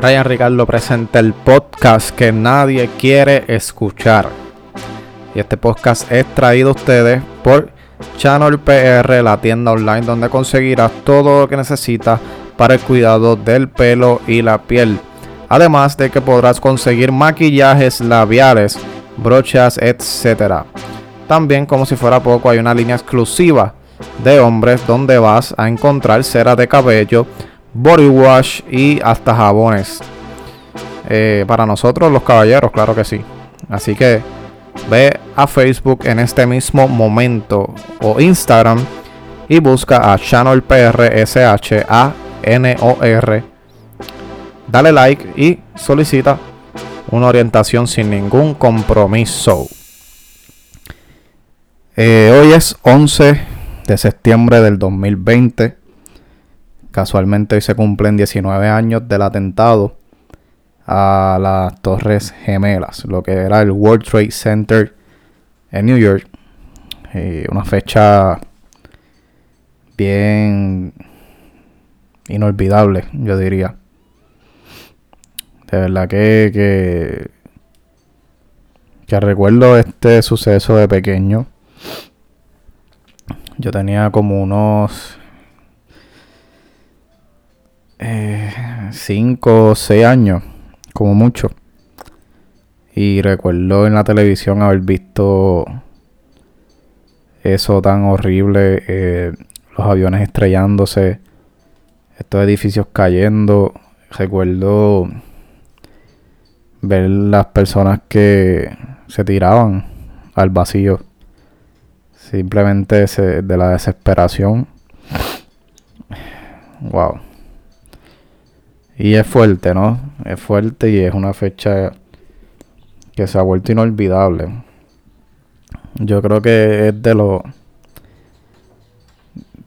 Ryan Ricardo presenta el podcast que nadie quiere escuchar. Y este podcast es traído a ustedes por Channel PR, la tienda online donde conseguirás todo lo que necesitas para el cuidado del pelo y la piel. Además de que podrás conseguir maquillajes labiales, brochas, etc. También, como si fuera poco, hay una línea exclusiva de hombres donde vas a encontrar cera de cabello, body wash y hasta jabones. Eh, para nosotros los caballeros, claro que sí. Así que ve a Facebook en este mismo momento o Instagram y busca a Channel PR S H A N O R. Dale like y solicita una orientación sin ningún compromiso. Eh, hoy es 11 de septiembre del 2020. Casualmente hoy se cumplen 19 años del atentado a las Torres Gemelas, lo que era el World Trade Center en New York. Una fecha bien inolvidable, yo diría. De verdad que, que, que recuerdo este suceso de pequeño. Yo tenía como unos 5 o 6 años, como mucho. Y recuerdo en la televisión haber visto eso tan horrible, eh, los aviones estrellándose, estos edificios cayendo. Recuerdo ver las personas que se tiraban al vacío. Simplemente de la desesperación. Wow. Y es fuerte, ¿no? Es fuerte y es una fecha que se ha vuelto inolvidable. Yo creo que es de los...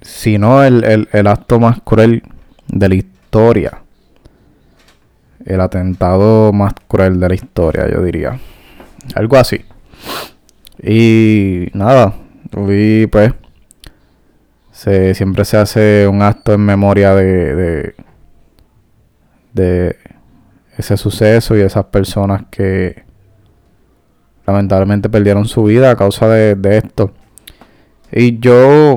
Si no el, el acto más cruel de la historia. El atentado más cruel de la historia, yo diría. Algo así. Y nada, y pues se, siempre se hace un acto en memoria de, de ese suceso y esas personas que lamentablemente perdieron su vida a causa de, esto. Y yo...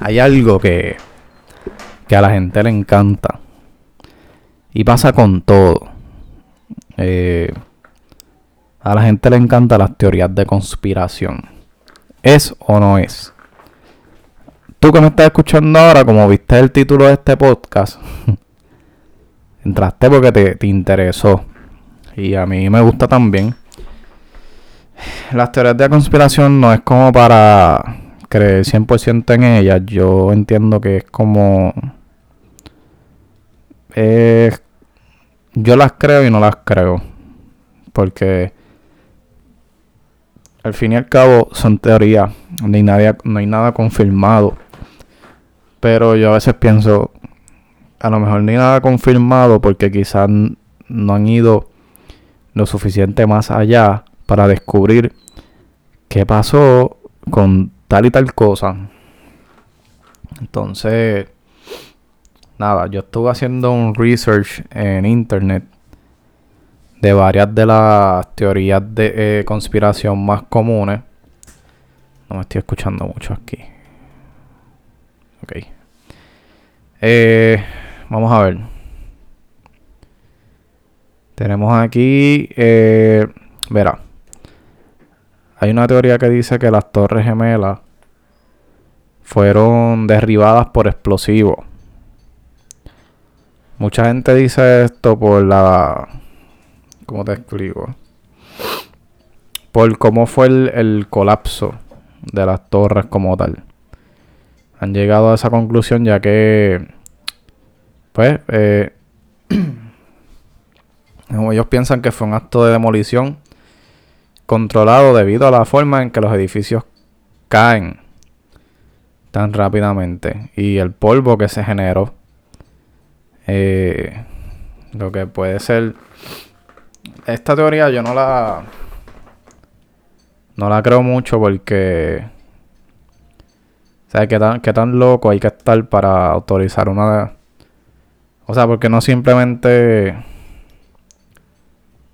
Hay algo que, que a la gente le encanta. Y pasa con todo. Eh, a la gente le encantan las teorías de conspiración. ¿Es o no es? Tú que me estás escuchando ahora, como viste el título de este podcast, entraste porque te, te interesó. Y a mí me gusta también. Las teorías de conspiración no es como para creer 100% en ellas. Yo entiendo que es como... yo las creo y no las creo. Porque al fin y al cabo son teorías, no hay nada confirmado. Pero yo a veces pienso, a lo mejor ni nada confirmado porque quizás no han ido lo suficiente más allá para descubrir qué pasó con tal y tal cosa. Entonces, nada, yo estuve haciendo un research en internet de varias de las teorías de eh, conspiración más comunes. No me estoy escuchando mucho aquí. Ok. Eh, vamos a ver. Tenemos aquí. Eh, verá. Hay una teoría que dice que las torres gemelas fueron derribadas por explosivos. Mucha gente dice esto por la ¿Cómo te explico? Por cómo fue el, colapso de las torres como tal. Han llegado a esa conclusión ya que, pues, eh, ellos piensan que fue un acto de demolición controlado debido a la forma en que los edificios caen tan rápidamente y el polvo que se generó. Eh, lo que puede ser esta teoría yo no la. No la creo mucho porque. ¿Sabes qué tan, qué tan loco hay que estar para autorizar una. O sea, porque no simplemente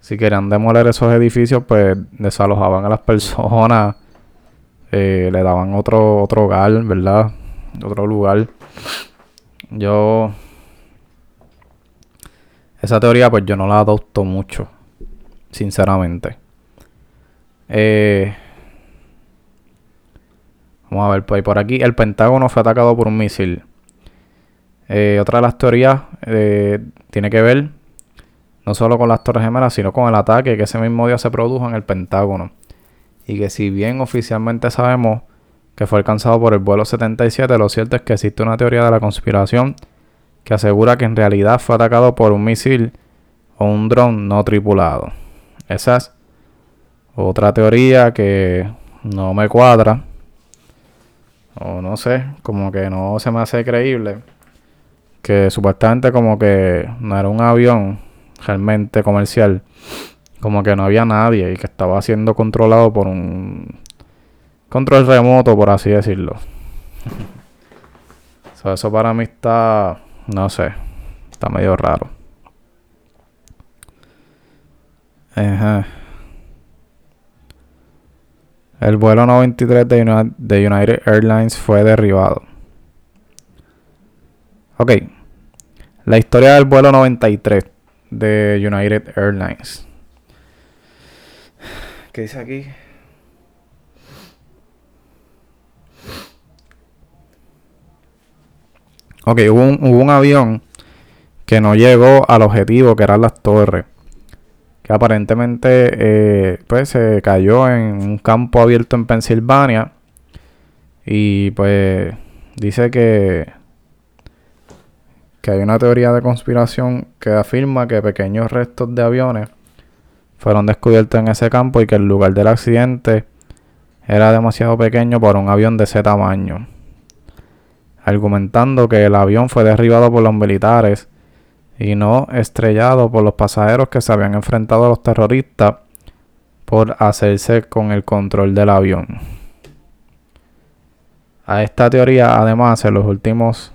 si querían demoler esos edificios, pues desalojaban a las personas, eh, le daban otro, otro hogar, ¿verdad? Otro lugar. Yo... Esa teoría, pues yo no la adopto mucho, sinceramente. Eh, vamos a ver, pues por aquí el Pentágono fue atacado por un misil. Eh, otra de las teorías tiene que ver no solo con las Torres Gemelas, sino con el ataque que ese mismo día se produjo en el Pentágono. Y que si bien oficialmente sabemos que fue alcanzado por el vuelo 77, lo cierto es que existe una teoría de la conspiración que asegura que en realidad fue atacado por un misil o un dron no tripulado. Esa es otra teoría que no me cuadra. O no sé, como que no se me hace creíble. Que supuestamente como que no era un avión realmente comercial, como que no había nadie y que estaba siendo controlado por un control remoto, por así decirlo. eso para mí está, no sé, está medio raro. El vuelo 93 de, United Airlines fue derribado. Ok. La historia del vuelo 93 de United Airlines. ¿Qué dice aquí? Ok, hubo un, hubo un avión que no llegó al objetivo, que eran las torres. Que aparentemente eh, pues se cayó en un campo abierto en Pensilvania. Y pues dice que que hay una teoría de conspiración que afirma que pequeños restos de aviones fueron descubiertos en ese campo y que el lugar del accidente era demasiado pequeño para un avión de ese tamaño, argumentando que el avión fue derribado por los militares y no estrellado por los pasajeros que se habían enfrentado a los terroristas por hacerse con el control del avión. A esta teoría, además, en los últimos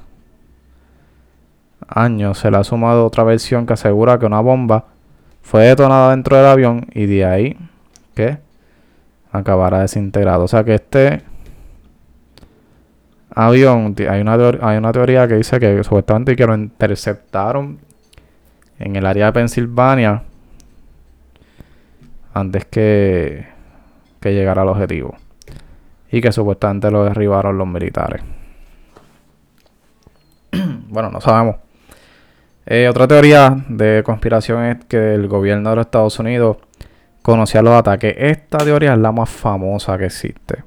años se le ha sumado otra versión que asegura que una bomba fue detonada dentro del avión y de ahí que acabará desintegrado. O sea que este avión, hay una, hay una teoría que dice que supuestamente que lo interceptaron en el área de Pensilvania antes que, que llegara al objetivo. Y que supuestamente lo derribaron los militares. bueno, no sabemos. Eh, otra teoría de conspiración es que el gobierno de los Estados Unidos conocía los ataques. Esta teoría es la más famosa que existe.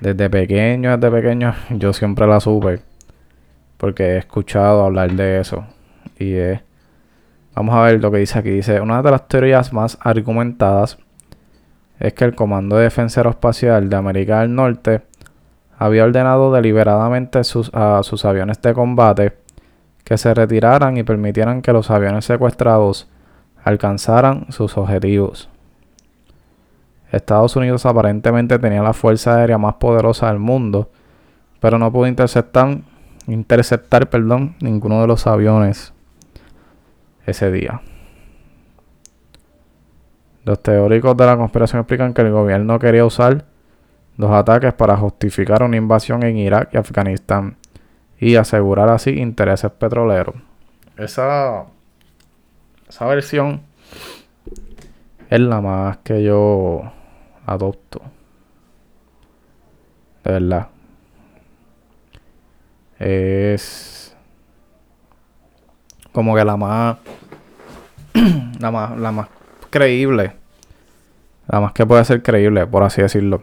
Desde pequeño, desde pequeño, yo siempre la supe. Porque he escuchado hablar de eso. Y es. Vamos a ver lo que dice aquí. Dice: Una de las teorías más argumentadas es que el Comando de Defensa Aeroespacial de América del Norte había ordenado deliberadamente a sus aviones de combate que se retiraran y permitieran que los aviones secuestrados alcanzaran sus objetivos. Estados Unidos aparentemente tenía la fuerza aérea más poderosa del mundo, pero no pudo interceptar, interceptar perdón, ninguno de los aviones ese día. Los teóricos de la conspiración explican que el gobierno quería usar los ataques para justificar una invasión en Irak y Afganistán y asegurar así intereses petroleros. Esa, esa versión es la más que yo adopto. De verdad. Es como que la más la más la más creíble. La más que puede ser creíble, por así decirlo.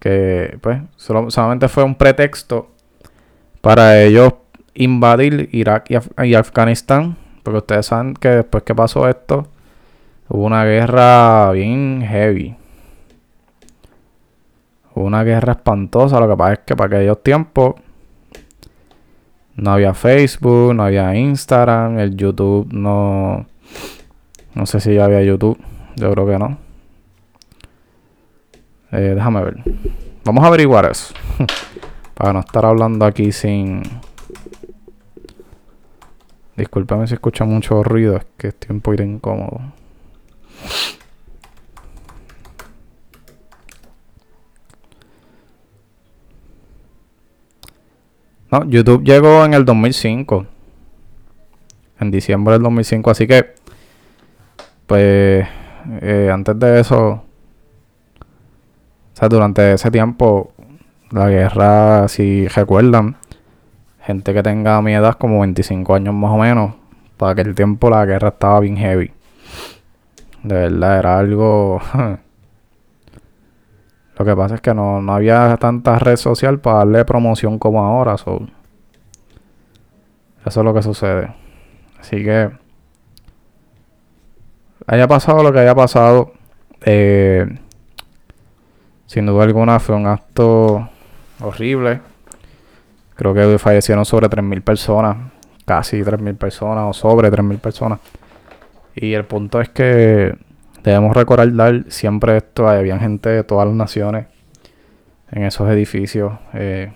Que pues solamente fue un pretexto para ellos invadir Irak y, Afganistán. Porque ustedes saben que después que pasó esto, hubo una guerra bien heavy. Una guerra espantosa. Lo que pasa es que para aquellos tiempos no había Facebook, no había Instagram, el YouTube no. No sé si ya había YouTube. Yo creo que no. Eh, déjame ver. Vamos a averiguar eso. Para no estar hablando aquí sin. Discúlpame si escucha mucho ruido, es que estoy un poquito incómodo. YouTube llegó en el 2005. En diciembre del 2005, así que pues eh, antes de eso, o sea, durante ese tiempo, la guerra, si recuerdan, gente que tenga mi edad, como 25 años más o menos, para aquel tiempo la guerra estaba bien heavy. De verdad, era algo... Lo que pasa es que no, había tanta red social para darle promoción como ahora. eso es lo que sucede. Así que haya pasado lo que haya pasado, eh, sin duda alguna fue un acto horrible. Creo que fallecieron sobre 3.000 personas, casi 3.000 personas o sobre 3.000 personas. Y el punto es que debemos recordar siempre esto. Había gente de todas las naciones en esos edificios. Eh,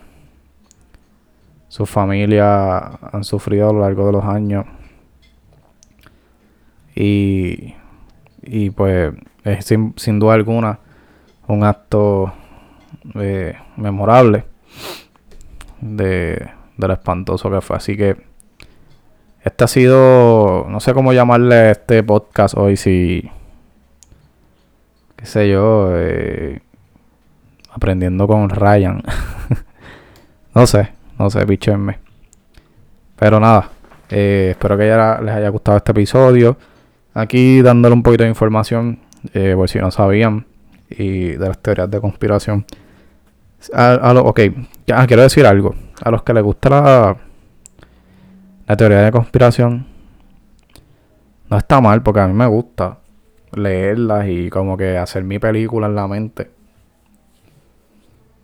sus familias han sufrido a lo largo de los años. Y y pues es sin, duda alguna un acto eh, memorable de, lo espantoso que fue. Así que este ha sido, no sé cómo llamarle este podcast hoy, si, qué sé yo, eh, aprendiendo con Ryan. no sé, no sé, pichenme. Pero nada, eh, espero que les haya gustado este episodio. Aquí dándole un poquito de información, eh, por si no sabían, y de las teorías de conspiración. A, lo, ok, ah, quiero decir algo. A los que les gusta la, la teoría de conspiración, no está mal, porque a mí me gusta leerlas y como que hacer mi película en la mente.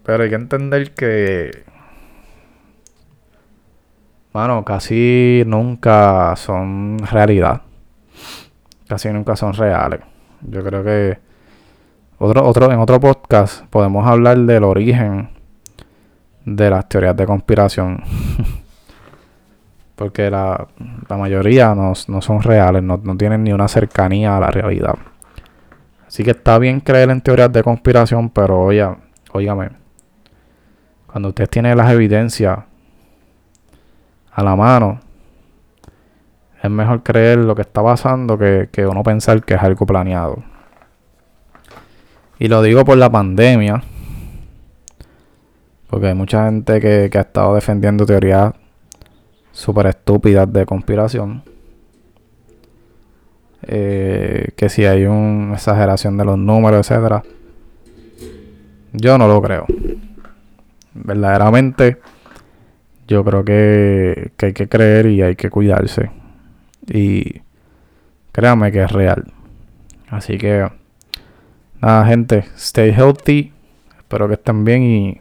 Pero hay que entender que, bueno, casi nunca son realidad casi nunca son reales. Yo creo que otro, otro, en otro podcast podemos hablar del origen de las teorías de conspiración. Porque la, mayoría no, son reales, no, tienen ni una cercanía a la realidad. Así que está bien creer en teorías de conspiración, pero oye, óigame, cuando usted tiene las evidencias a la mano, es mejor creer lo que está pasando que, uno pensar que es algo planeado. Y lo digo por la pandemia. Porque hay mucha gente que, ha estado defendiendo teorías súper estúpidas de conspiración. Eh, que si hay una exageración de los números, etcétera. Yo no lo creo. Verdaderamente, yo creo que hay que creer y hay que cuidarse. Y créanme que es real. Así que, nada, gente, stay healthy. Espero que estén bien y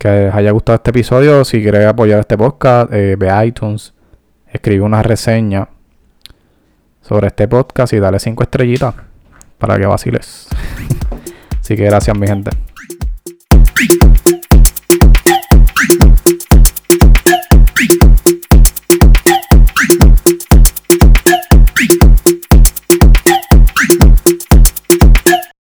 que les haya gustado este episodio. Si quieres apoyar este podcast, eh, ve iTunes, escribe una reseña sobre este podcast y dale cinco estrellitas para que vaciles. Así que gracias, mi gente.